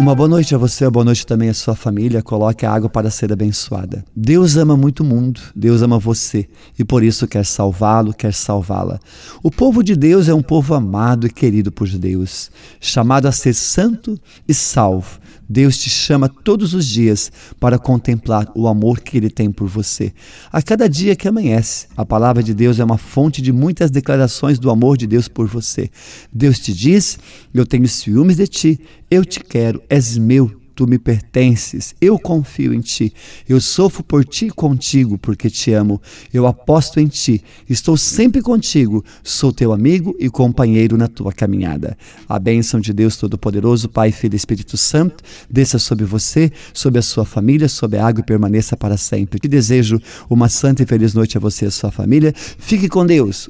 Uma boa noite a você, uma boa noite também à sua família. Coloque a água para ser abençoada. Deus ama muito o mundo, Deus ama você e por isso quer salvá-lo, quer salvá-la. O povo de Deus é um povo amado e querido por Deus, chamado a ser santo e salvo. Deus te chama todos os dias para contemplar o amor que Ele tem por você. A cada dia que amanhece, a palavra de Deus é uma fonte de muitas declarações do amor de Deus por você. Deus te diz: Eu tenho ciúmes de ti, eu te quero, és meu, tu me pertences, eu confio em ti, eu sofro por ti contigo, porque te amo, eu aposto em ti, estou sempre contigo, sou teu amigo e companheiro na tua caminhada. A bênção de Deus Todo-Poderoso, Pai, Filho e Espírito Santo, desça sobre você, sobre a sua família, sobre a água e permaneça para sempre. Te desejo uma santa e feliz noite a você e a sua família. Fique com Deus.